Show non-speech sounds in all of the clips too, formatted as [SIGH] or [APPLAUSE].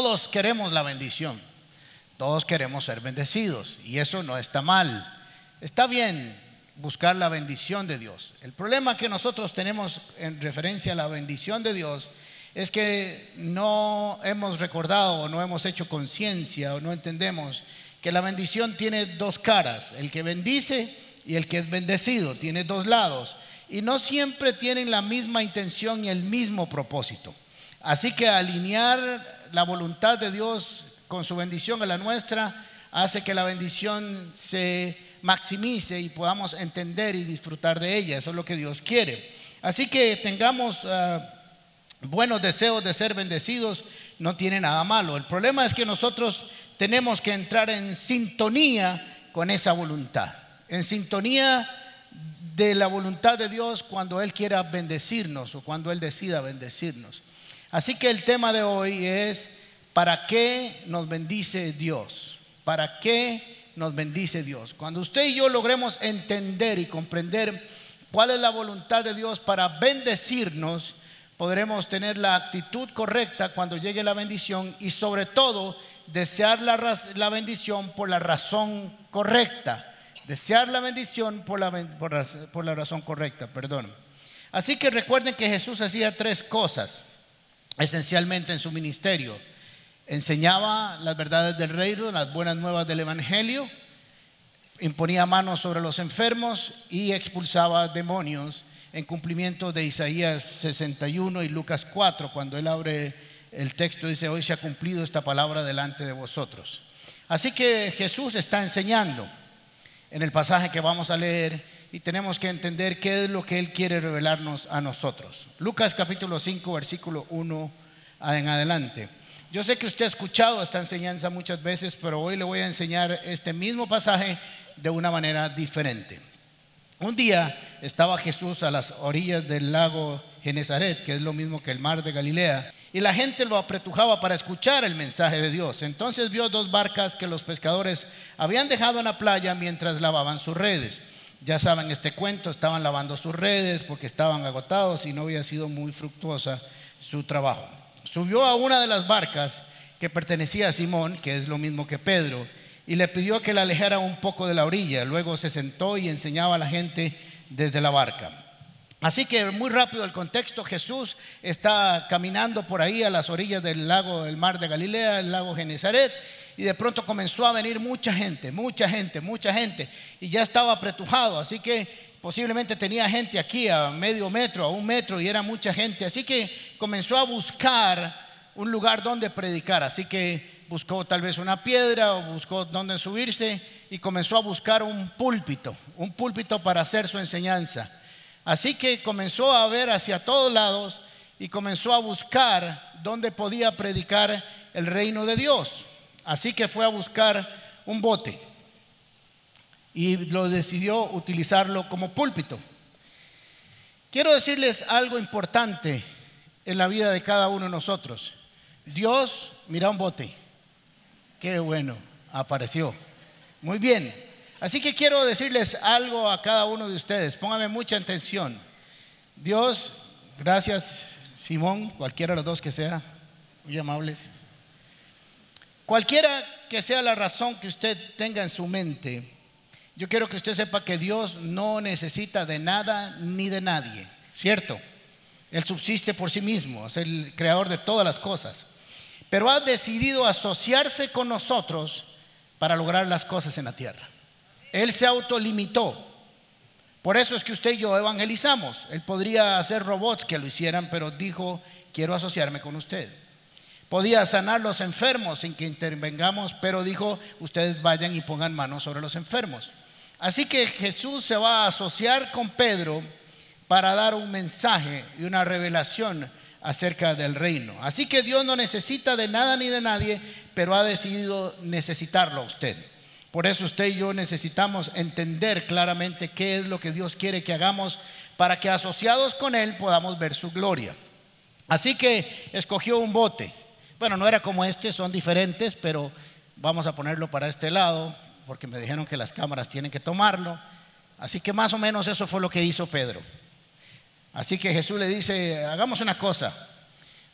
Todos queremos la bendición, todos queremos ser bendecidos y eso no está mal. Está bien buscar la bendición de Dios. El problema que nosotros tenemos en referencia a la bendición de Dios es que no hemos recordado o no hemos hecho conciencia o no entendemos que la bendición tiene dos caras, el que bendice y el que es bendecido, tiene dos lados y no siempre tienen la misma intención y el mismo propósito. Así que alinear la voluntad de Dios con su bendición a la nuestra hace que la bendición se maximice y podamos entender y disfrutar de ella. Eso es lo que Dios quiere. Así que tengamos ah, buenos deseos de ser bendecidos, no tiene nada malo. El problema es que nosotros tenemos que entrar en sintonía con esa voluntad, en sintonía de la voluntad de Dios cuando Él quiera bendecirnos o cuando Él decida bendecirnos. Así que el tema de hoy es, ¿para qué nos bendice Dios? ¿Para qué nos bendice Dios? Cuando usted y yo logremos entender y comprender cuál es la voluntad de Dios para bendecirnos, podremos tener la actitud correcta cuando llegue la bendición y sobre todo desear la, la bendición por la razón correcta Desear la bendición por la, por, la, razón correcta, perdón. Así que recuerden que Jesús hacía tres cosas esencialmente en su ministerio. Enseñaba las verdades del reino, las buenas nuevas del Evangelio, imponía manos sobre los enfermos y expulsaba demonios en cumplimiento de Isaías 61 y Lucas 4, cuando él abre el texto dice, hoy se ha cumplido esta palabra delante de vosotros. Así que Jesús está enseñando en el pasaje que vamos a leer y tenemos que entender qué es lo que Él quiere revelarnos a nosotros. Lucas capítulo 5, versículo 1 en adelante. Yo sé que usted ha escuchado esta enseñanza muchas veces, pero hoy le voy a enseñar este mismo pasaje de una manera diferente. Un día estaba Jesús a las orillas del lago Genezaret, que es lo mismo que el mar de Galilea, y la gente lo apretujaba para escuchar el mensaje de Dios. Entonces vio dos barcas que los pescadores habían dejado en la playa mientras lavaban sus redes. Ya saben este cuento, estaban lavando sus redes porque estaban agotados y no había sido muy fructuosa su trabajo. Subió a una de las barcas que pertenecía a Simón, que es lo mismo que Pedro, y le pidió que la alejara un poco de la orilla. Luego se sentó y enseñaba a la gente desde la barca. Así que muy rápido el contexto, Jesús está caminando por ahí a las orillas del lago, el mar de Galilea, el lago Genezaret, y de pronto comenzó a venir mucha gente, mucha gente, mucha gente, y ya estaba apretujado, así que posiblemente tenía gente aquí a medio metro, a un metro, y era mucha gente, así que comenzó a buscar un lugar donde predicar, así que buscó tal vez una piedra o buscó donde subirse y comenzó a buscar un púlpito, un púlpito para hacer su enseñanza. Así que comenzó a ver hacia todos lados y comenzó a buscar dónde podía predicar el reino de Dios. Así que fue a buscar un bote y lo decidió utilizarlo como púlpito. Quiero decirles algo importante en la vida de cada uno de nosotros. Dios, mira un bote. Qué bueno, apareció. Muy bien, Así que quiero decirles algo a cada uno de ustedes. Pónganme mucha atención. Dios, gracias Simón, cualquiera de los dos que sea, muy amables. Cualquiera que sea la razón que usted tenga en su mente, yo quiero que usted sepa que Dios no necesita de nada ni de nadie, ¿cierto? Él subsiste por sí mismo, es el creador de todas las cosas. Pero ha decidido asociarse con nosotros para lograr las cosas en la tierra. Él se autolimitó. Por eso es que usted y yo evangelizamos. Él podría hacer robots que lo hicieran, pero dijo, quiero asociarme con usted. Podía sanar los enfermos sin que intervengamos, pero dijo, ustedes vayan y pongan manos sobre los enfermos. Así que Jesús se va a asociar con Pedro para dar un mensaje y una revelación acerca del reino. Así que Dios no necesita de nada ni de nadie, pero ha decidido necesitarlo a usted. Por eso usted y yo necesitamos entender claramente qué es lo que Dios quiere que hagamos para que asociados con Él podamos ver su gloria. Así que escogió un bote. Bueno, no era como este, son diferentes, pero vamos a ponerlo para este lado, porque me dijeron que las cámaras tienen que tomarlo. Así que más o menos eso fue lo que hizo Pedro. Así que Jesús le dice, hagamos una cosa,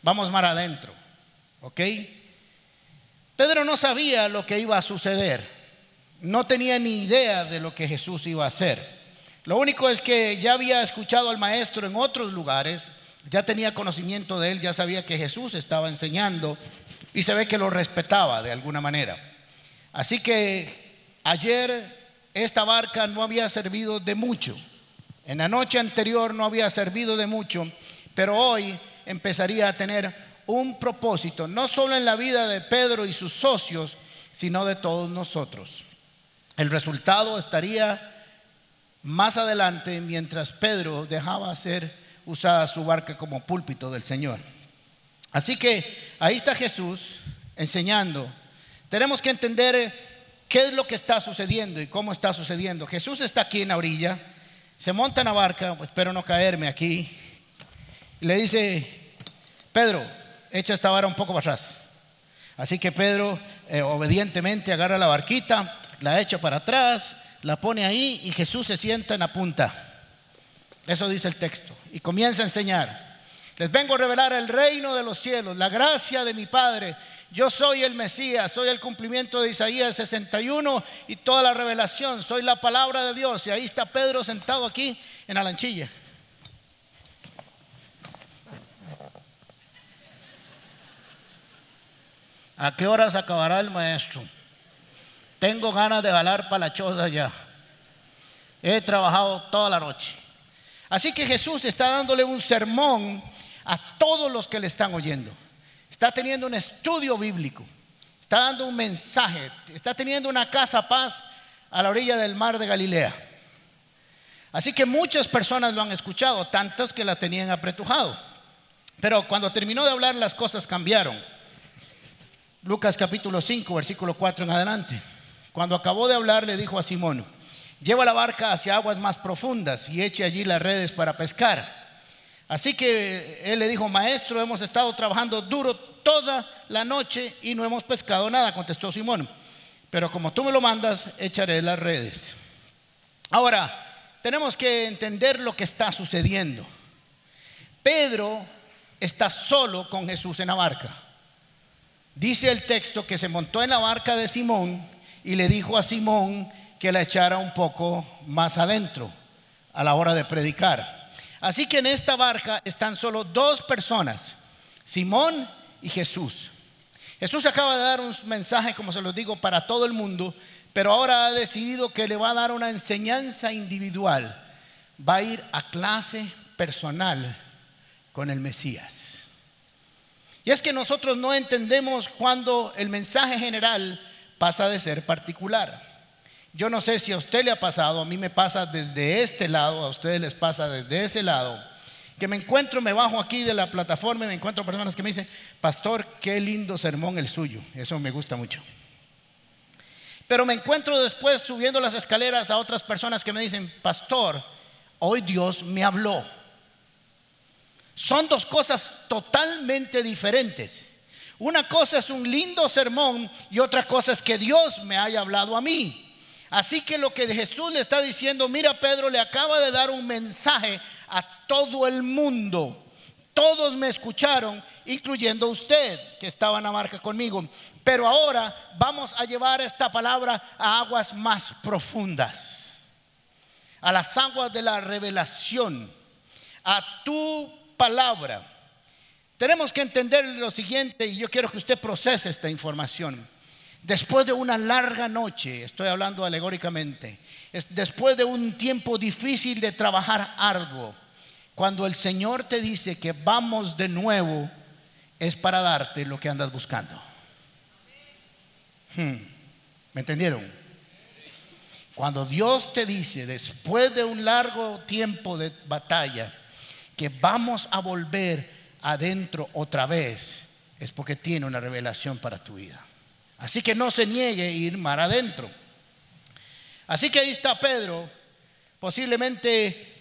vamos mar adentro, ¿ok? Pedro no sabía lo que iba a suceder, no tenía ni idea de lo que Jesús iba a hacer. Lo único es que ya había escuchado al maestro en otros lugares, ya tenía conocimiento de él, ya sabía que Jesús estaba enseñando y se ve que lo respetaba de alguna manera. Así que ayer esta barca no había servido de mucho. En la noche anterior no había servido de mucho, pero hoy empezaría a tener un propósito, no solo en la vida de Pedro y sus socios, sino de todos nosotros. El resultado estaría más adelante mientras Pedro dejaba ser usada su barca como púlpito del Señor. Así que ahí está Jesús enseñando. Tenemos que entender qué es lo que está sucediendo y cómo está sucediendo. Jesús está aquí en la orilla, se monta en la barca, pues espero no caerme aquí, y le dice, Pedro, echa esta vara un poco para atrás. Así que Pedro eh, obedientemente agarra la barquita, la echa para atrás, la pone ahí y Jesús se sienta en la punta. Eso dice el texto. Y comienza a enseñar. Les vengo a revelar el reino de los cielos, la gracia de mi Padre. Yo soy el Mesías, soy el cumplimiento de Isaías 61 y toda la revelación. Soy la palabra de Dios. Y ahí está Pedro sentado aquí en la lanchilla. ¿A qué horas acabará el maestro? Tengo ganas de jalar para la choza ya. He trabajado toda la noche. Así que Jesús está dándole un sermón a todos los que le están oyendo. Está teniendo un estudio bíblico. Está dando un mensaje. Está teniendo una casa paz a la orilla del mar de Galilea. Así que muchas personas lo han escuchado, tantas que la tenían apretujado. Pero cuando terminó de hablar las cosas cambiaron. Lucas capítulo 5, versículo 4 en adelante. Cuando acabó de hablar le dijo a Simón, lleva la barca hacia aguas más profundas y eche allí las redes para pescar. Así que él le dijo, maestro, hemos estado trabajando duro toda la noche y no hemos pescado nada, contestó Simón. Pero como tú me lo mandas, echaré las redes. Ahora, tenemos que entender lo que está sucediendo. Pedro está solo con Jesús en la barca. Dice el texto que se montó en la barca de Simón y le dijo a Simón que la echara un poco más adentro a la hora de predicar. Así que en esta barca están solo dos personas, Simón y Jesús. Jesús acaba de dar un mensaje, como se los digo, para todo el mundo, pero ahora ha decidido que le va a dar una enseñanza individual. Va a ir a clase personal con el Mesías. Y es que nosotros no entendemos cuando el mensaje general pasa de ser particular. Yo no sé si a usted le ha pasado, a mí me pasa desde este lado, a ustedes les pasa desde ese lado, que me encuentro, me bajo aquí de la plataforma y me encuentro personas que me dicen, pastor, qué lindo sermón el suyo, eso me gusta mucho. Pero me encuentro después subiendo las escaleras a otras personas que me dicen, pastor, hoy Dios me habló. Son dos cosas totalmente diferentes. Una cosa es un lindo sermón y otra cosa es que Dios me haya hablado a mí. Así que lo que Jesús le está diciendo, mira Pedro, le acaba de dar un mensaje a todo el mundo. Todos me escucharon, incluyendo usted que estaba en la marca conmigo. Pero ahora vamos a llevar esta palabra a aguas más profundas, a las aguas de la revelación, a tu palabra. Tenemos que entender lo siguiente y yo quiero que usted procese esta información. Después de una larga noche, estoy hablando alegóricamente, después de un tiempo difícil de trabajar arduo, cuando el Señor te dice que vamos de nuevo, es para darte lo que andas buscando. Hmm. ¿Me entendieron? Cuando Dios te dice, después de un largo tiempo de batalla, que vamos a volver adentro otra vez, es porque tiene una revelación para tu vida. Así que no se niegue a ir mar adentro. Así que ahí está Pedro, posiblemente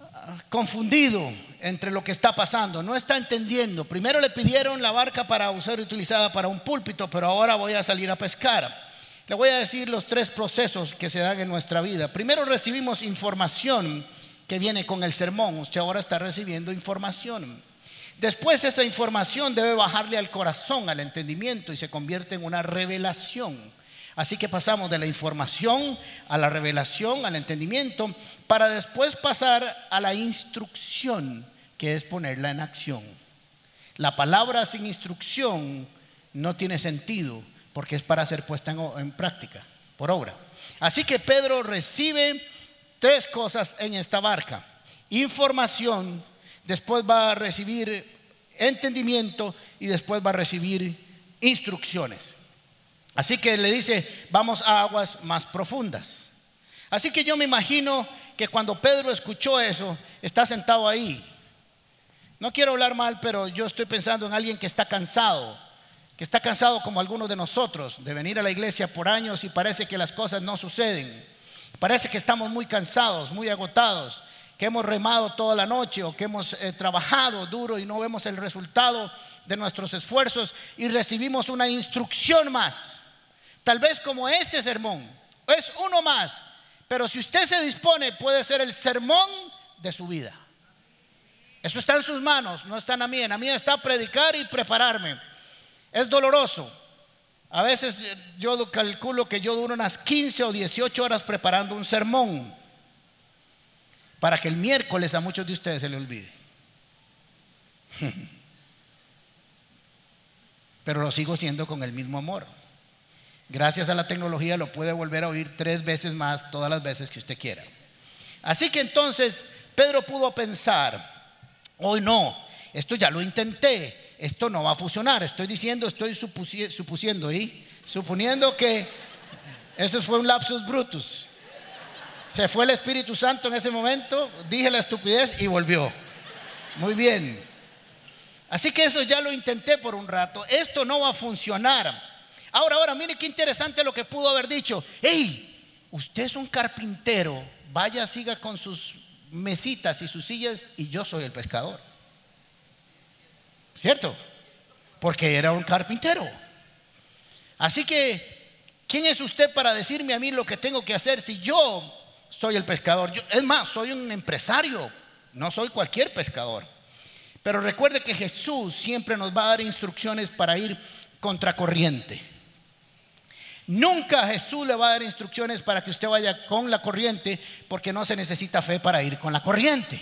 ah, confundido entre lo que está pasando, no está entendiendo. Primero le pidieron la barca para ser utilizada para un púlpito, pero ahora voy a salir a pescar. Le voy a decir los tres procesos que se dan en nuestra vida. Primero recibimos información que viene con el sermón. Usted ahora está recibiendo información. Después esa información debe bajarle al corazón, al entendimiento y se convierte en una revelación. Así que pasamos de la información a la revelación, al entendimiento, para después pasar a la instrucción, que es ponerla en acción. La palabra sin instrucción no tiene sentido porque es para ser puesta en, práctica, por obra. Así que Pedro recibe tres cosas en esta barca. Información, después va a recibir entendimiento y después va a recibir instrucciones. Así que le dice, vamos a aguas más profundas. Así que yo me imagino que cuando Pedro escuchó eso, está sentado ahí. No quiero hablar mal, pero yo estoy pensando en alguien que está cansado, que está cansado como algunos de nosotros de venir a la iglesia por años y parece que las cosas no suceden. Parece que estamos muy cansados, muy agotados que hemos remado toda la noche o que hemos eh, trabajado duro y no vemos el resultado de nuestros esfuerzos y recibimos una instrucción más. Tal vez como este sermón, es uno más, pero si usted se dispone puede ser el sermón de su vida. Eso está en sus manos, no está en la mía. En la mía está predicar y prepararme. Es doloroso. A veces yo calculo que yo duro unas 15 o 18 horas preparando un sermón para que el miércoles a muchos de ustedes se le olvide. [LAUGHS] Pero lo sigo siendo con el mismo amor. Gracias a la tecnología lo puede volver a oír tres veces más todas las veces que usted quiera. Así que entonces Pedro pudo pensar, hoy no, esto ya lo intenté, esto no va a funcionar. Estoy diciendo, estoy supusiendo y suponiendo que ese fue un lapsus brutus. Se fue el Espíritu Santo en ese momento, dije la estupidez y volvió. Muy bien. Así que eso ya lo intenté por un rato. Esto no va a funcionar. Ahora, ahora, mire qué interesante lo que pudo haber dicho. Hey, usted es un carpintero, vaya, siga con sus mesitas y sus sillas y yo soy el pescador. ¿Cierto? Porque era un carpintero. Así que, ¿quién es usted para decirme a mí lo que tengo que hacer si yo soy el pescador. es más, soy un empresario, no soy cualquier pescador. Pero recuerde que Jesús siempre nos va a dar instrucciones para ir contracorriente. Nunca Jesús le va a dar instrucciones para que usted vaya con la corriente, porque no se necesita fe para ir con la corriente.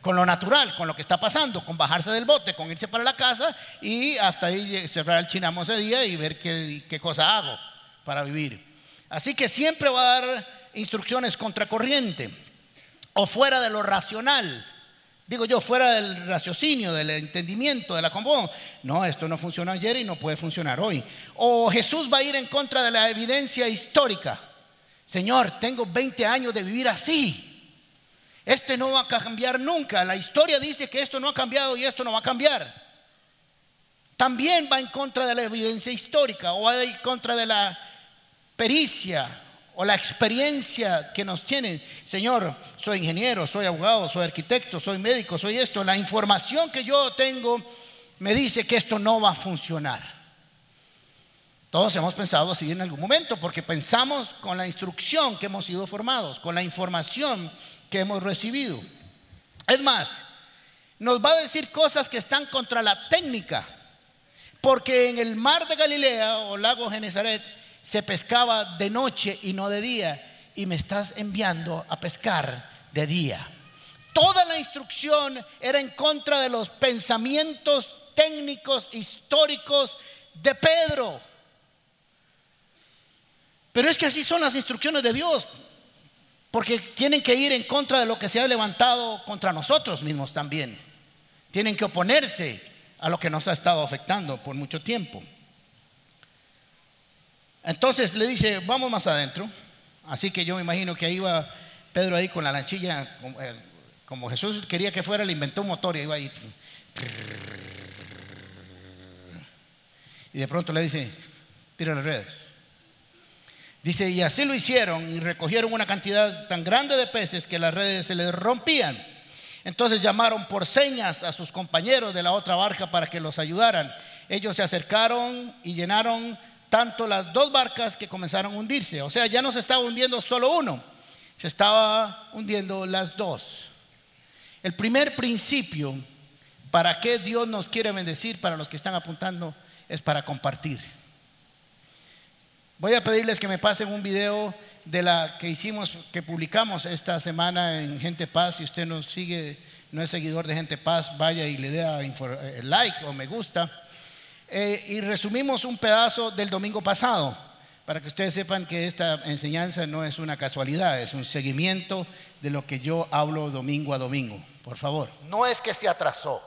Con lo natural, con lo que está pasando, con bajarse del bote, con irse para la casa y hasta ahí cerrar el chinamo ese día y ver qué, qué cosa hago para vivir. Así que siempre va a dar instrucciones contracorriente o fuera de lo racional. Digo yo, fuera del raciocinio, del entendimiento, de la común. No, esto no funcionó ayer y no puede funcionar hoy. O Jesús va a ir en contra de la evidencia histórica. Señor, tengo 20 años de vivir así. Este no va a cambiar nunca. La historia dice que esto no ha cambiado y esto no va a cambiar. También va en contra de la evidencia histórica o va en contra de la pericia o la experiencia que nos tienen. Señor, soy ingeniero, soy abogado, soy arquitecto, soy médico, soy esto. La información que yo tengo me dice que esto no va a funcionar. Todos hemos pensado así en algún momento porque pensamos con la instrucción que hemos sido formados, con la información que hemos recibido. Es más, nos va a decir cosas que están contra la técnica, porque en el mar de Galilea o lago Genezaret, se pescaba de noche y no de día, y me estás enviando a pescar de día. Toda la instrucción era en contra de los pensamientos técnicos, históricos de Pedro. Pero es que así son las instrucciones de Dios, porque tienen que ir en contra de lo que se ha levantado contra nosotros mismos también. Tienen que oponerse a lo que nos ha estado afectando por mucho tiempo. Entonces le dice, vamos más adentro. Así que yo me imagino que ahí iba Pedro ahí con la lanchilla, eh, como Jesús quería que fuera, le inventó un motor y iba ahí. Y de pronto le dice, tira las redes. Dice, y así lo hicieron y recogieron una cantidad tan grande de peces que las redes se les rompían. Entonces llamaron por señas a sus compañeros de la otra barca para que los ayudaran. Ellos se acercaron y llenaron tanto las dos barcas que comenzaron a hundirse. O sea, ya no se estaba hundiendo solo uno, se estaba hundiendo las dos. El primer principio ¿Para qué Dios nos quiere bendecir? Para los que están apuntando, es para compartir. Voy a pedirles que me pasen un video de la que hicimos, que publicamos esta semana en Gente Paz. Si usted nos sigue, no es seguidor de Gente Paz, vaya y le dé eh, like o me gusta. Eh, y resumimos un pedazo del domingo pasado, para que ustedes sepan que esta enseñanza no es una casualidad, es un seguimiento de lo que yo hablo domingo a domingo. Por favor. No es que se atrasó,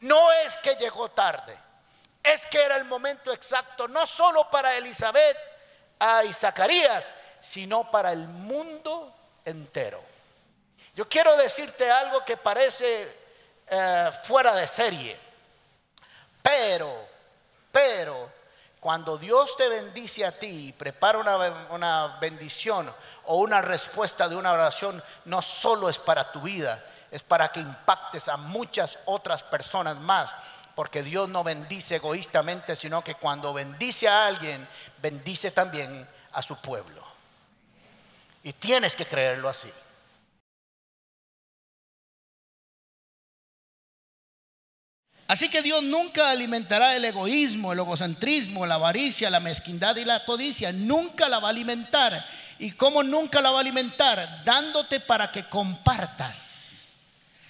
no es que llegó tarde, es que era el momento exacto, no solo para Elizabeth y Zacarías, sino para el mundo entero. Yo quiero decirte algo que parece eh, fuera de serie, pero, pero, cuando Dios te bendice a ti y prepara una, una bendición o una respuesta de una oración, no solo es para tu vida, es para que impactes a muchas otras personas más. Porque Dios no bendice egoístamente, sino que cuando bendice a alguien, bendice también a su pueblo. Y tienes que creerlo así. Así que Dios nunca alimentará el egoísmo, el egocentrismo, la avaricia, la mezquindad y la codicia. Nunca la va a alimentar. ¿Y cómo nunca la va a alimentar? Dándote para que compartas.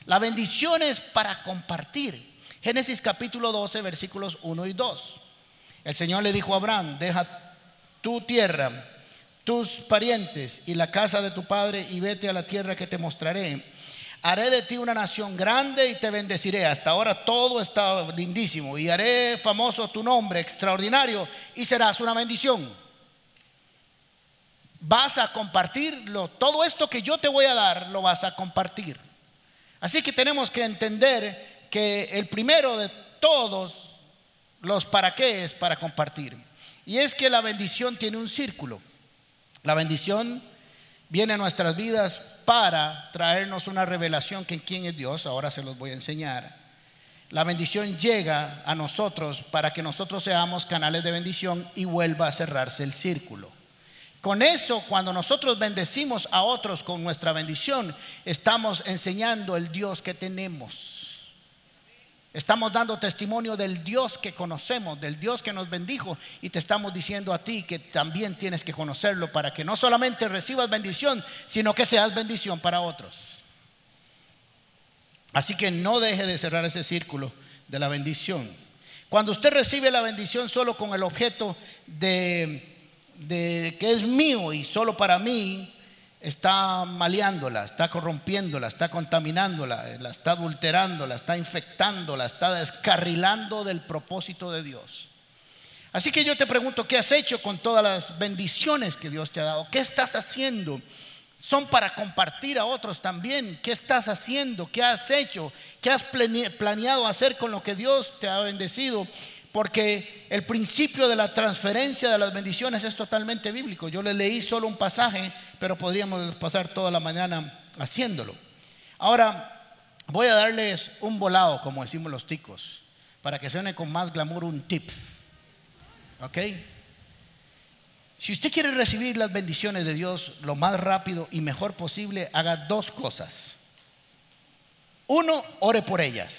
La bendición es para compartir. Génesis capítulo 12, versículos 1 y 2. El Señor le dijo a Abraham, deja tu tierra, tus parientes y la casa de tu padre y vete a la tierra que te mostraré. Haré de ti una nación grande y te bendeciré. Hasta ahora todo está lindísimo. Y haré famoso tu nombre, extraordinario, y serás una bendición. Vas a compartirlo. Todo esto que yo te voy a dar, lo vas a compartir. Así que tenemos que entender que el primero de todos los para qué es para compartir. Y es que la bendición tiene un círculo. La bendición viene a nuestras vidas para traernos una revelación que quién es Dios, ahora se los voy a enseñar. La bendición llega a nosotros para que nosotros seamos canales de bendición y vuelva a cerrarse el círculo. Con eso, cuando nosotros bendecimos a otros con nuestra bendición, estamos enseñando el Dios que tenemos. Estamos dando testimonio del Dios que conocemos, del Dios que nos bendijo y te estamos diciendo a ti que también tienes que conocerlo para que no solamente recibas bendición, sino que seas bendición para otros. Así que no deje de cerrar ese círculo de la bendición. Cuando usted recibe la bendición solo con el objeto de, de que es mío y solo para mí, está maleándola, está corrompiéndola, está contaminándola, la está adulterándola, está infectándola, está descarrilando del propósito de Dios. Así que yo te pregunto, ¿qué has hecho con todas las bendiciones que Dios te ha dado? ¿Qué estás haciendo? Son para compartir a otros también. ¿Qué estás haciendo? ¿Qué has hecho? ¿Qué has planeado hacer con lo que Dios te ha bendecido? Porque el principio de la transferencia de las bendiciones es totalmente bíblico. Yo le leí solo un pasaje, pero podríamos pasar toda la mañana haciéndolo. Ahora, voy a darles un volado, como decimos los ticos, para que suene con más glamour un tip. ¿Ok? Si usted quiere recibir las bendiciones de Dios lo más rápido y mejor posible, haga dos cosas. Uno, ore por ellas.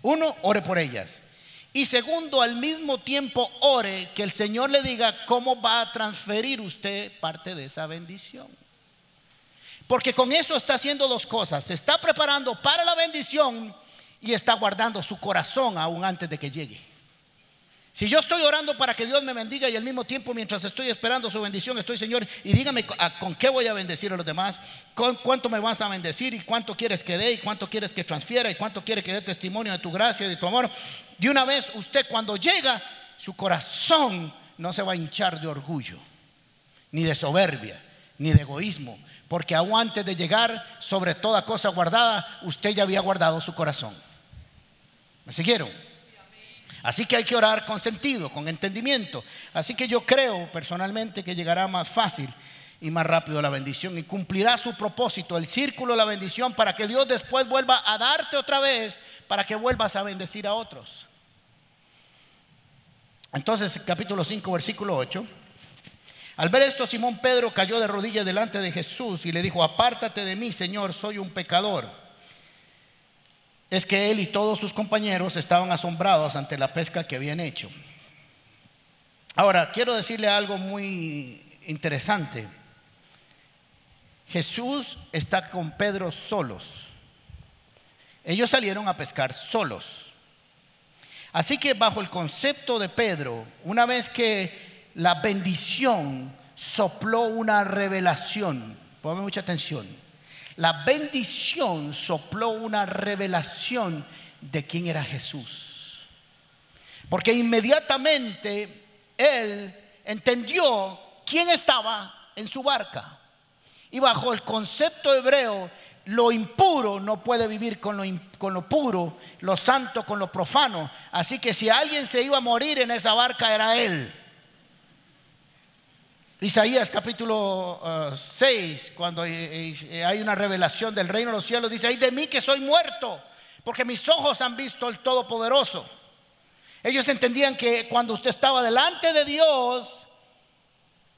Uno, ore por ellas. Y segundo, al mismo tiempo ore que el Señor le diga cómo va a transferir usted parte de esa bendición. Porque con eso está haciendo dos cosas. Se está preparando para la bendición y está guardando su corazón aún antes de que llegue. Si yo estoy orando para que Dios me bendiga y al mismo tiempo mientras estoy esperando su bendición estoy, Señor, y dígame con qué voy a bendecir a los demás, con cuánto me vas a bendecir y cuánto quieres que dé y cuánto quieres que transfiera y cuánto quieres que dé testimonio de tu gracia y de tu amor. De una vez usted cuando llega, su corazón no se va a hinchar de orgullo, ni de soberbia, ni de egoísmo, porque aún antes de llegar sobre toda cosa guardada, usted ya había guardado su corazón. ¿Me siguieron? Así que hay que orar con sentido, con entendimiento. Así que yo creo personalmente que llegará más fácil y más rápido la bendición y cumplirá su propósito, el círculo de la bendición, para que Dios después vuelva a darte otra vez, para que vuelvas a bendecir a otros. Entonces, capítulo 5, versículo 8. Al ver esto, Simón Pedro cayó de rodillas delante de Jesús y le dijo, apártate de mí, Señor, soy un pecador. es que él y todos sus compañeros estaban asombrados ante la pesca que habían hecho. Ahora, quiero decirle algo muy interesante. Jesús está con Pedro solos. Ellos salieron a pescar solos. Así que bajo el concepto de Pedro, una vez que la bendición sopló una revelación, ponme mucha atención, la bendición sopló una revelación de quién era Jesús. Porque inmediatamente él entendió quién estaba en su barca. Y bajo el concepto hebreo, lo impuro no puede vivir con lo, con lo, puro, lo santo con lo profano. Así que si alguien se iba a morir en esa barca era él. Isaías capítulo 6, uh, cuando eh, eh, hay una revelación del reino de los cielos, dice, ay de mí que soy muerto, porque mis ojos han visto el Todopoderoso. Ellos entendían que cuando usted estaba delante de Dios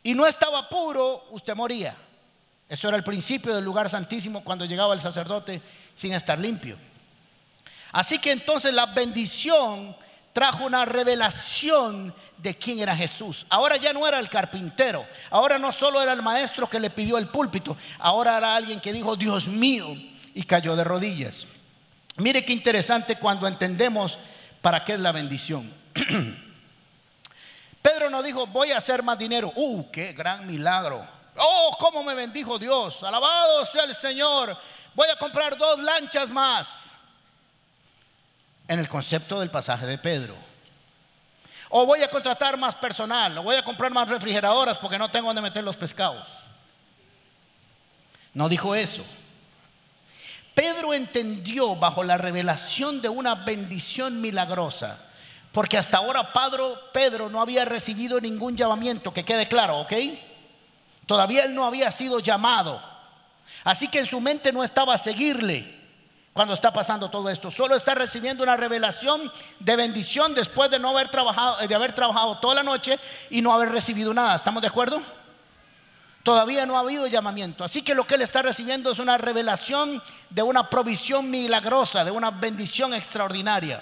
y no estaba puro, usted moría. Eso era el principio del lugar santísimo cuando llegaba el sacerdote sin estar limpio. Así que entonces la bendición trajo una revelación de quién era Jesús. Ahora ya no era el carpintero, ahora no solo era el maestro que le pidió el púlpito, ahora era alguien que dijo, Dios mío, y cayó de rodillas. Mire qué interesante cuando entendemos ¿Para qué es la bendición? [CLEARS THROAT] Pedro no dijo, voy a hacer más dinero. ¡Uh, qué gran milagro! ¡Oh, cómo me bendijo Dios! Alabado sea el Señor. Voy a comprar dos lanchas más. En el concepto del pasaje de Pedro. O voy a contratar más personal. O voy a comprar más refrigeradoras porque no tengo donde meter los pescados. No dijo eso. Pedro entendió bajo la revelación de una bendición milagrosa, porque hasta ahora Pedro, Pedro no había recibido ningún llamamiento, que quede claro, ¿ok? Todavía él no había sido llamado. Así que en su mente no estaba a seguirle cuando está pasando todo esto. Solo está recibiendo una revelación de bendición después de no haber trabajado, de haber trabajado toda la noche y no haber recibido nada. ¿Estamos de acuerdo? Todavía no ha habido llamamiento. Así que lo que él está recibiendo es una revelación de una provisión milagrosa, de una bendición extraordinaria.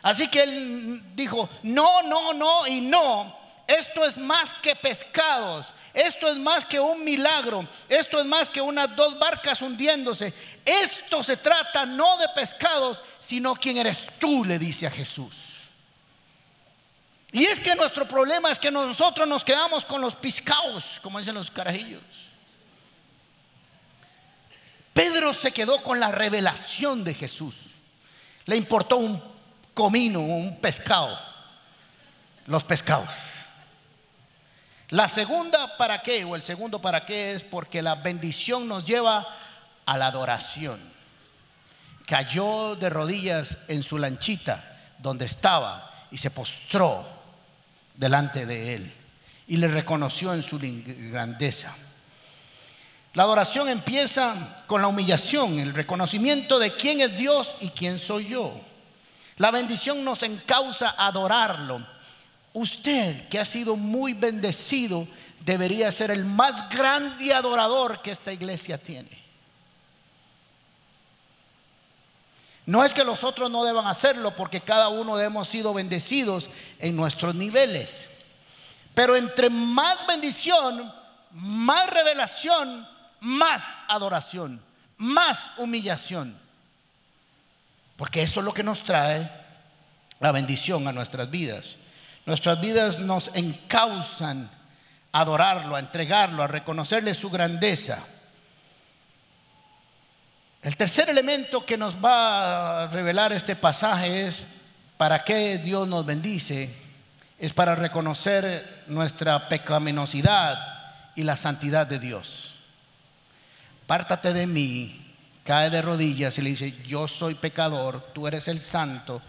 Así que él dijo, no, no, no y no. Esto es más que pescados. Esto es más que un milagro. Esto es más que unas dos barcas hundiéndose. Esto se trata no de pescados, sino quién eres tú, le dice a Jesús. Y es que nuestro problema es que nosotros nos quedamos con los piscaos, como dicen los carajillos. Pedro se quedó con la revelación de Jesús. Le importó un comino, un pescado, los pescados. La segunda para qué, o el segundo para qué es porque la bendición nos lleva a la adoración. Cayó de rodillas en su lanchita donde estaba y se postró delante de él y le reconoció en su grandeza. La adoración empieza con la humillación, el reconocimiento de quién es Dios y quién soy yo. La bendición nos encausa adorarlo. Usted, que ha sido muy bendecido, debería ser el más grande adorador que esta iglesia tiene. No es que los otros no deban hacerlo, porque cada uno hemos sido bendecidos en nuestros niveles. Pero entre más bendición, más revelación, más adoración, más humillación. Porque eso es lo que nos trae la bendición a nuestras vidas. Nuestras vidas nos encausan a adorarlo, a entregarlo, a reconocerle su grandeza. El tercer elemento que nos va a revelar este pasaje es para qué Dios nos bendice. Es para reconocer nuestra pecaminosidad y la santidad de Dios. Pártate de mí, cae de rodillas y le dice, yo soy pecador, tú eres el santo,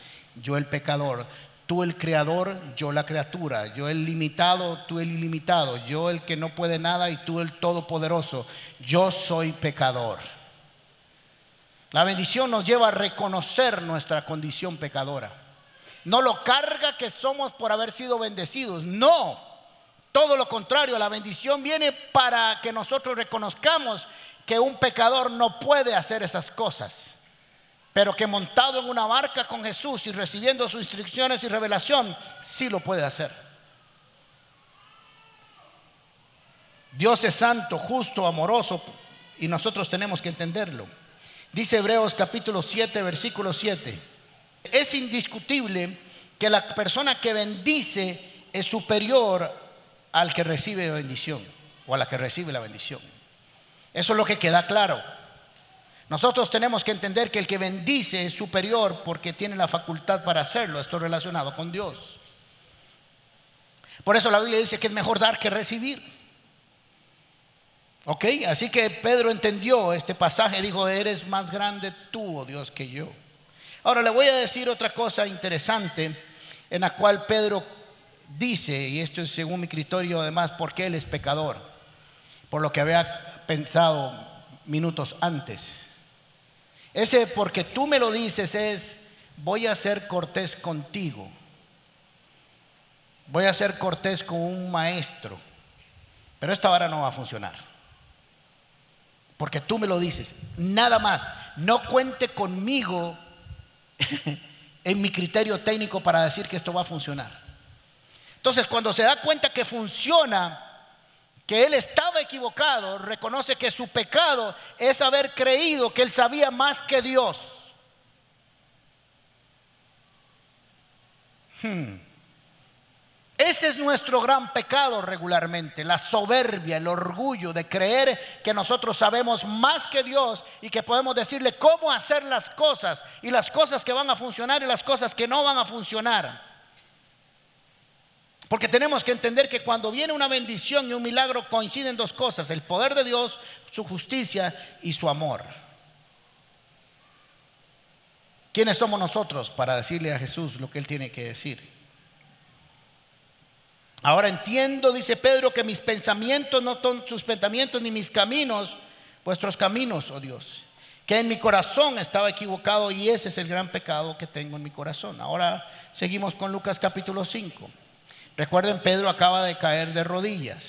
yo el pecador, tú el creador, yo la criatura, yo el limitado, tú el ilimitado, yo el que no puede nada y tú el todopoderoso, yo soy pecador. La bendición nos lleva a reconocer nuestra condición pecadora. No lo carga que somos por haber sido bendecidos. No. Todo lo contrario, la bendición viene para que nosotros reconozcamos que un pecador no puede hacer esas cosas. Pero que montado en una barca con Jesús y recibiendo sus instrucciones y revelación, sí lo puede hacer. Dios es santo, justo, amoroso, y nosotros tenemos que entenderlo. Dice Hebreos capítulo 7, versículo 7. Es indiscutible que la persona que bendice es superior al que recibe bendición o a la que recibe la bendición. Eso es lo que queda claro. Nosotros tenemos que entender que el que bendice es superior porque tiene la facultad para hacerlo. Esto relacionado con Dios. Por eso la Biblia dice que es mejor dar que recibir. ¿Ok? Así que Pedro entendió este pasaje, dijo, eres más grande tú, oh Dios, que yo. Ahora le voy a decir otra cosa interesante en la cual Pedro dice, y esto es según mi criterio además, porque él es pecador, por lo que había pensado minutos antes. Ese porque tú me lo dices es, voy a ser cortés contigo. Voy a ser cortés con un maestro. Pero esta vara no va a funcionar. Porque tú me lo dices. Nada más. No cuente conmigo [LAUGHS] en mi criterio técnico para decir que esto va a funcionar. Entonces, cuando se da cuenta que funciona, que él estaba equivocado, reconoce que su pecado es haber creído que él sabía más que Dios. Hmm. Ese es nuestro gran pecado regularmente, la soberbia, el orgullo de creer que nosotros sabemos más que Dios y que podemos decirle cómo hacer las cosas y las cosas que van a funcionar y las cosas que no van a funcionar. Porque tenemos que entender que cuando viene una bendición y un milagro coinciden dos cosas, el poder de Dios, su justicia y su amor. ¿Quiénes somos nosotros para decirle a Jesús lo que Él tiene que decir? Ahora entiendo, dice Pedro, que mis pensamientos no son sus pensamientos ni mis caminos, vuestros caminos, oh Dios. Que en mi corazón estaba equivocado y ese es el gran pecado que tengo en mi corazón. Ahora seguimos con Lucas capítulo 5. Recuerden, Pedro acaba de caer de rodillas.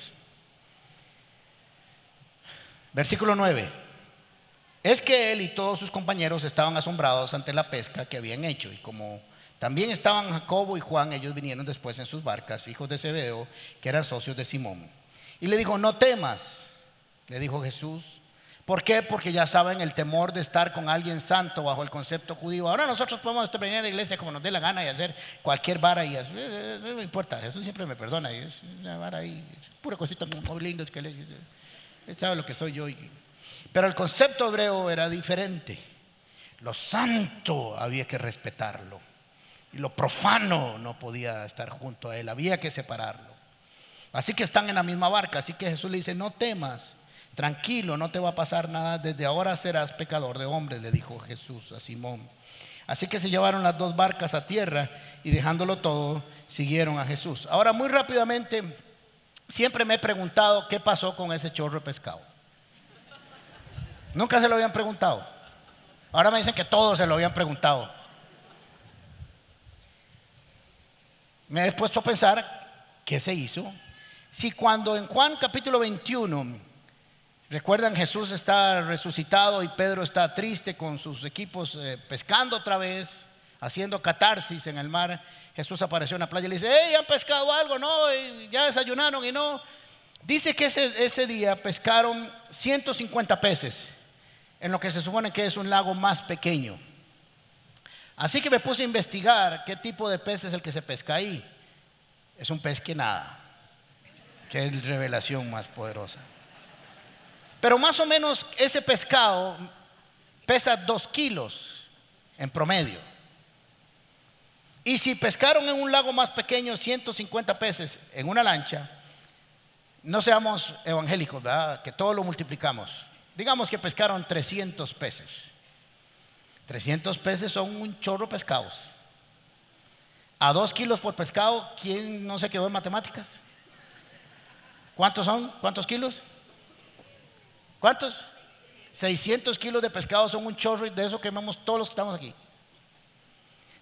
Versículo 9. Es que él y todos sus compañeros estaban asombrados ante la pesca que habían hecho. Y como también estaban Jacobo y Juan, ellos vinieron después en sus barcas, hijos de Zebedeo, que eran socios de Simón. Y le dijo, no temas, le dijo Jesús, ¿Por qué? Porque ya saben el temor de estar con alguien santo bajo el concepto judío. Ahora nosotros podemos venir a la iglesia como nos dé la gana y hacer cualquier vara y hacer, eh, eh, no importa, Jesús siempre me perdona. Es una vara ahí, es pura cosita muy linda, que él, sabe lo que soy yo. Pero el concepto hebreo era diferente. Lo santo había que respetarlo y lo profano no podía estar junto a él, había que separarlo. Así que están en la misma barca, así que Jesús le dice, no temas Tranquilo, no te va a pasar nada, desde ahora serás pecador de hombres, le dijo Jesús a Simón. Así que se llevaron las dos barcas a tierra y dejándolo todo, siguieron a Jesús. Ahora, muy rápidamente, siempre me he preguntado qué pasó con ese chorro de pescado. Nunca se lo habían preguntado. Ahora me dicen que todos se lo habían preguntado. Me he puesto a pensar qué se hizo. Si cuando en Juan capítulo 21 Recuerdan, Jesús está resucitado y Pedro está triste con sus equipos eh, pescando otra vez, haciendo catarsis en el mar. Jesús apareció en la playa y le dice, hey, ¿han pescado algo? No, ya desayunaron y no. Dice que ese, ese día pescaron 150 peces en lo que se supone que es un lago más pequeño. Así que me puse a investigar qué tipo de pez es el que se pesca ahí. Es un pez que nada, es revelación más poderosa. Pero más o menos ese pescado pesa dos kilos en promedio. Y si pescaron en un lago más pequeño 150 peces en una lancha, no seamos evangélicos, ¿verdad? Que todo lo multiplicamos. Digamos que pescaron 300 peces. 300 peces son un chorro pescados. A dos kilos por pescado, ¿quién no se quedó en matemáticas? ¿Cuántos son? ¿Cuántos kilos? ¿Cuántos? 600 kilos de pescado son un chorro de eso quemamos todos los que estamos aquí.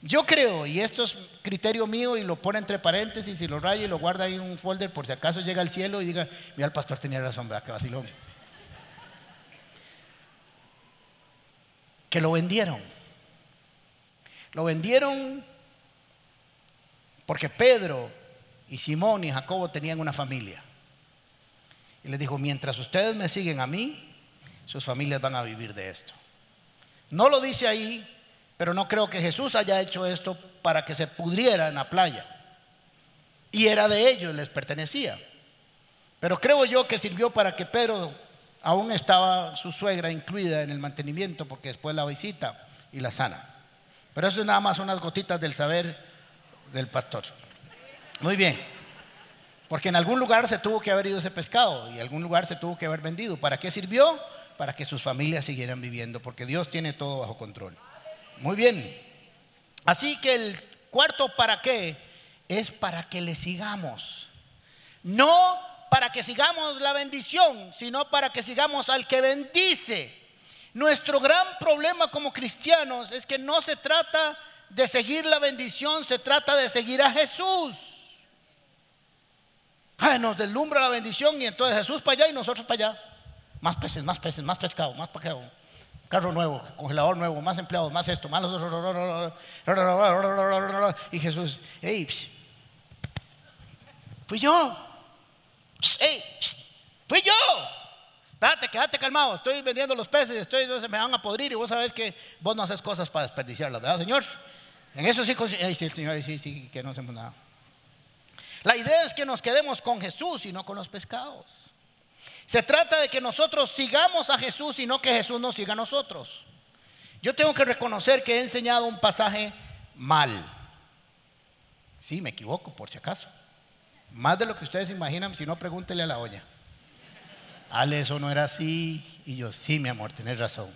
Yo creo, y esto es criterio mío y lo pone entre paréntesis y lo raya y lo guarda ahí en un folder por si acaso llega al cielo y diga, mira, el pastor tenía razón, vea que vacilón. Que lo vendieron. Lo vendieron porque Pedro y Simón y Jacobo tenían una familia. Y les dijo, mientras ustedes me siguen a mí, sus familias van a vivir de esto. No lo dice ahí, pero no creo que Jesús haya hecho esto para que se pudriera en la playa. Y era de ellos, les pertenecía. Pero creo yo que sirvió para que Pedro, aún estaba su suegra incluida en el mantenimiento, porque después la visita y la sana. Pero eso es nada más unas gotitas del saber del pastor. Muy bien. Porque en algún lugar se tuvo que haber ido ese pescado y en algún lugar se tuvo que haber vendido. ¿Para qué sirvió? Para que sus familias siguieran viviendo, porque Dios tiene todo bajo control. Muy bien. Así que el cuarto para qué es para que le sigamos. No para que sigamos la bendición, sino para que sigamos al que bendice. Nuestro gran problema como cristianos es que no se trata de seguir la bendición, se trata de seguir a Jesús. Nos deslumbra la bendición y entonces Jesús para allá y nosotros para allá. Más peces, más peces, más pescado, más pescado. Carro nuevo, congelador nuevo, más empleados, más esto, más... Y Jesús, hey, fui yo. Hey, fui yo. Date, quédate calmado, estoy vendiendo los peces, estoy, me van a podrir y vos sabés que vos no haces cosas para desperdiciarlas, ¿verdad, Señor? En eso sí, el Señor, sí, sí, que no hacemos nada. La idea es que nos quedemos con Jesús y no con los pescados. Se trata de que nosotros sigamos a Jesús y no que Jesús nos siga a nosotros. Yo tengo que reconocer que he enseñado un pasaje mal. Sí, me equivoco, por si acaso. Más de lo que ustedes imaginan, si no, pregúntele a la olla. Ale, eso no era así. Y yo, sí, mi amor, tenés razón.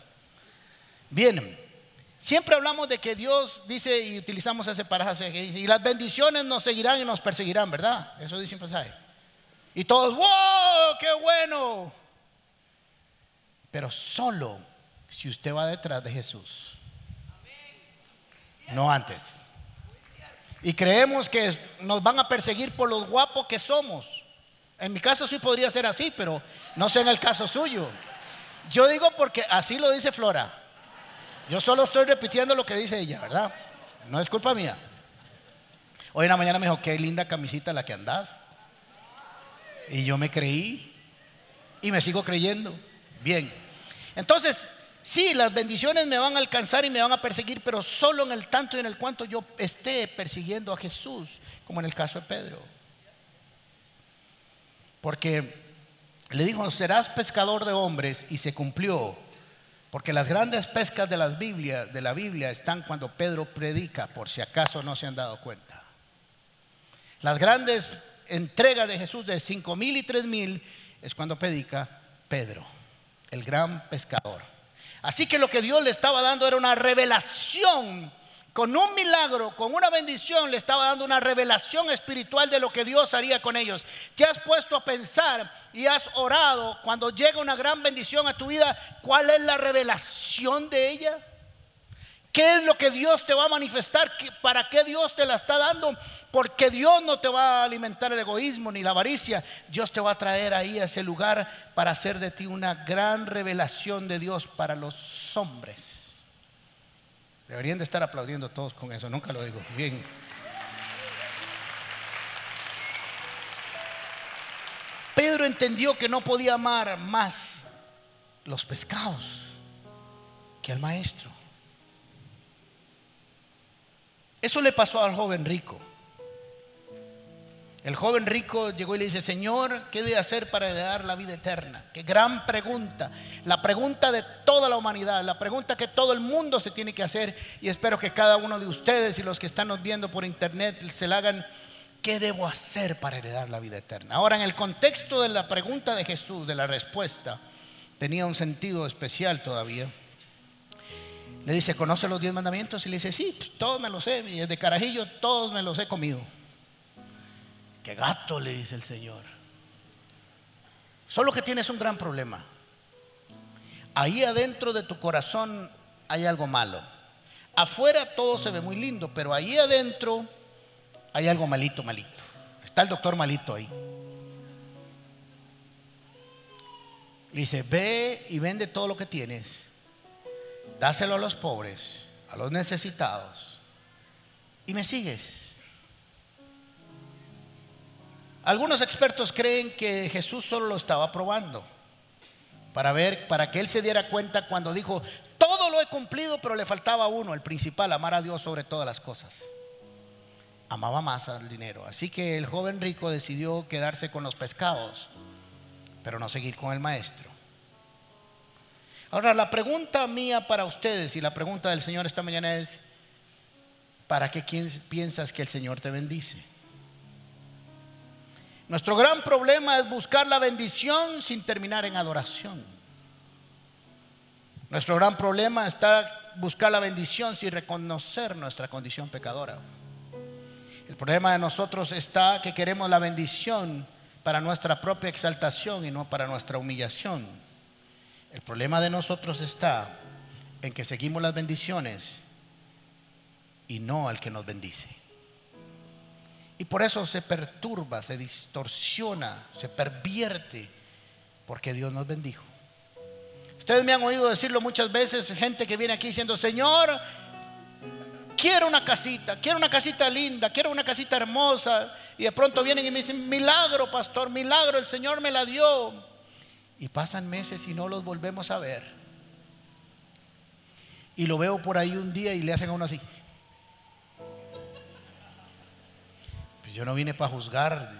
Bien, siempre hablamos de que Dios dice y utilizamos ese pasaje que dice, y las bendiciones nos seguirán y nos perseguirán, ¿verdad? Eso dice un pasaje. Y todos, ¡wow! ¡Qué bueno! Pero solo si usted va detrás de Jesús. No antes. Y creemos que nos van a perseguir por los guapos que somos. En mi caso sí podría ser así, pero no sé en el caso suyo. Yo digo porque así lo dice Flora. Yo solo estoy repitiendo lo que dice ella, ¿verdad? No es culpa mía. Hoy en la mañana me dijo, qué linda camisita la que andás. Y yo me creí y me sigo creyendo. Bien. Entonces, sí, las bendiciones me van a alcanzar y me van a perseguir, pero solo en el tanto y en el cuanto yo esté persiguiendo a Jesús, como en el caso de Pedro. Porque le dijo, serás pescador de hombres y se cumplió. Porque las grandes pescas de, las de la Biblia están cuando Pedro predica, por si acaso no se han dado cuenta. Las grandes entregas de Jesús de cinco mil y tres mil es cuando predica Pedro, el gran pescador. Así que lo que Dios le estaba dando era una revelación con un milagro, con una bendición, le estaba dando una revelación espiritual de lo que Dios haría con ellos. ¿Te has puesto a pensar y has orado cuando llega una gran bendición a tu vida? ¿Cuál es la revelación de ella? ¿Qué es lo que Dios te va a manifestar? ¿Para qué Dios te la está dando? Porque Dios no te va a alimentar el egoísmo ni la avaricia. Dios te va a traer ahí a ese lugar para hacer de ti una gran revelación de Dios para los hombres. Deberían de estar aplaudiendo todos con eso, nunca lo digo. Bien. Pedro entendió que no podía amar más los pescados que al maestro. Eso le pasó al joven rico. El joven rico llegó y le dice, Señor, ¿qué de hacer para heredar la vida eterna? Qué gran pregunta. La pregunta de toda la humanidad, la pregunta que todo el mundo se tiene que hacer y espero que cada uno de ustedes y los que están nos viendo por internet se la hagan, ¿qué debo hacer para heredar la vida eterna? Ahora, en el contexto de la pregunta de Jesús, de la respuesta, tenía un sentido especial todavía. Le dice, ¿conoce los diez mandamientos? Y le dice, sí, pues, todos me los sé, y desde carajillo todos me los he comido gato, le dice el Señor. Solo que tienes un gran problema. Ahí adentro de tu corazón hay algo malo. Afuera todo se ve muy lindo, pero ahí adentro hay algo malito, malito. Está el doctor malito ahí. Le dice, ve y vende todo lo que tienes. Dáselo a los pobres, a los necesitados. y me sigues. Algunos expertos creen que Jesús solo lo estaba probando para ver, para que él se diera cuenta cuando dijo, todo lo he cumplido, pero le faltaba uno, el principal, amar a Dios sobre todas las cosas. Amaba más al dinero. Así que el joven rico decidió quedarse con los pescados, pero no seguir con el maestro. Ahora, la pregunta mía para ustedes y la pregunta del Señor esta mañana es, ¿para qué piensas que el Señor te bendice? Nuestro gran problema es buscar la bendición sin terminar en adoración. Nuestro gran problema está buscar la bendición sin reconocer nuestra condición pecadora. El problema de nosotros está que queremos la bendición para nuestra propia exaltación y no para nuestra humillación. El problema de nosotros está en que seguimos las bendiciones y no al que nos bendice. Y por eso se perturba, se distorsiona, se pervierte, porque Dios nos bendijo. Ustedes me han oído decirlo muchas veces, gente que viene aquí diciendo, Señor, quiero una casita, quiero una casita linda, quiero una casita hermosa. Y de pronto vienen y me dicen, milagro, pastor, milagro, el Señor me la dio. Y pasan meses y no los volvemos a ver. Y lo veo por ahí un día y le hacen a uno así. Yo no vine para juzgar,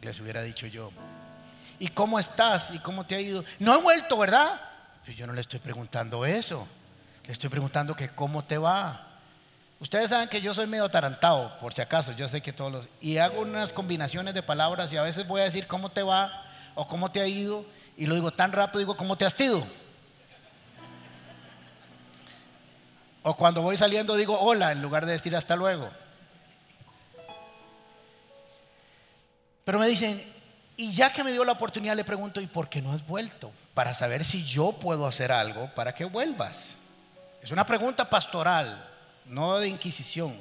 les hubiera dicho yo. ¿Y cómo estás? ¿Y cómo te ha ido? No he vuelto, ¿verdad? Pues yo no le estoy preguntando eso. Le estoy preguntando que cómo te va. Ustedes saben que yo soy medio atarantado, por si acaso, yo sé que todos los... Y hago unas combinaciones de palabras y a veces voy a decir cómo te va o cómo te ha ido y lo digo tan rápido, digo cómo te has ido. O cuando voy saliendo digo hola en lugar de decir hasta luego. Pero me dicen, y ya que me dio la oportunidad, le pregunto, ¿y por qué no has vuelto? Para saber si yo puedo hacer algo para que vuelvas. Es una pregunta pastoral, no de inquisición.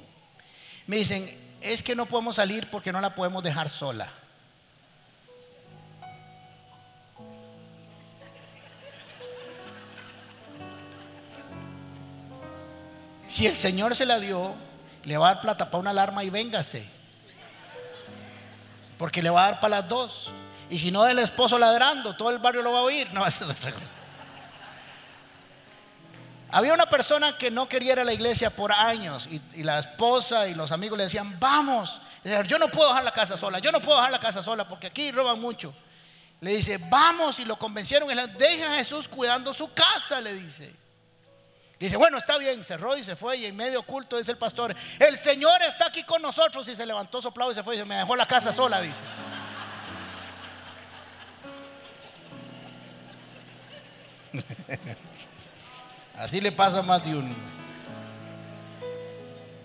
Me dicen, es que no podemos salir porque no la podemos dejar sola. Si el Señor se la dio, le va a dar plata para una alarma y véngase porque le va a dar para las dos. Y si no, el esposo ladrando, todo el barrio lo va a oír. No, [LAUGHS] eso es otra cosa. Había una persona que no quería ir a la iglesia por años y, la esposa y los amigos le decían, vamos. Yo no puedo dejar la casa sola, yo no puedo dejar la casa sola porque aquí roban mucho. Le dice, vamos y lo convencieron. Y le deja a Jesús cuidando su casa, le dice. Dice, bueno, está bien, cerró y se fue y en medio oculto dice el pastor, el Señor está aquí con nosotros y se levantó soplado y se fue y se me dejó la casa sola, dice. [LAUGHS] Así le pasa a más de uno.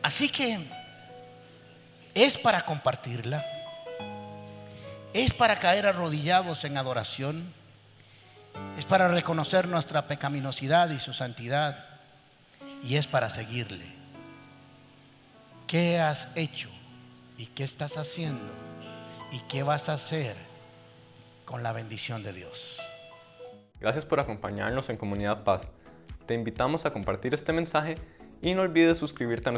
Así que es para compartirla, es para caer arrodillados en adoración, es para reconocer nuestra pecaminosidad y su santidad y es para seguirle. ¿Qué has hecho y qué estás haciendo y qué vas a hacer con la bendición de Dios? Gracias por acompañarnos en Comunidad Paz. Te invitamos a compartir este mensaje y no olvides suscribirte a nuestro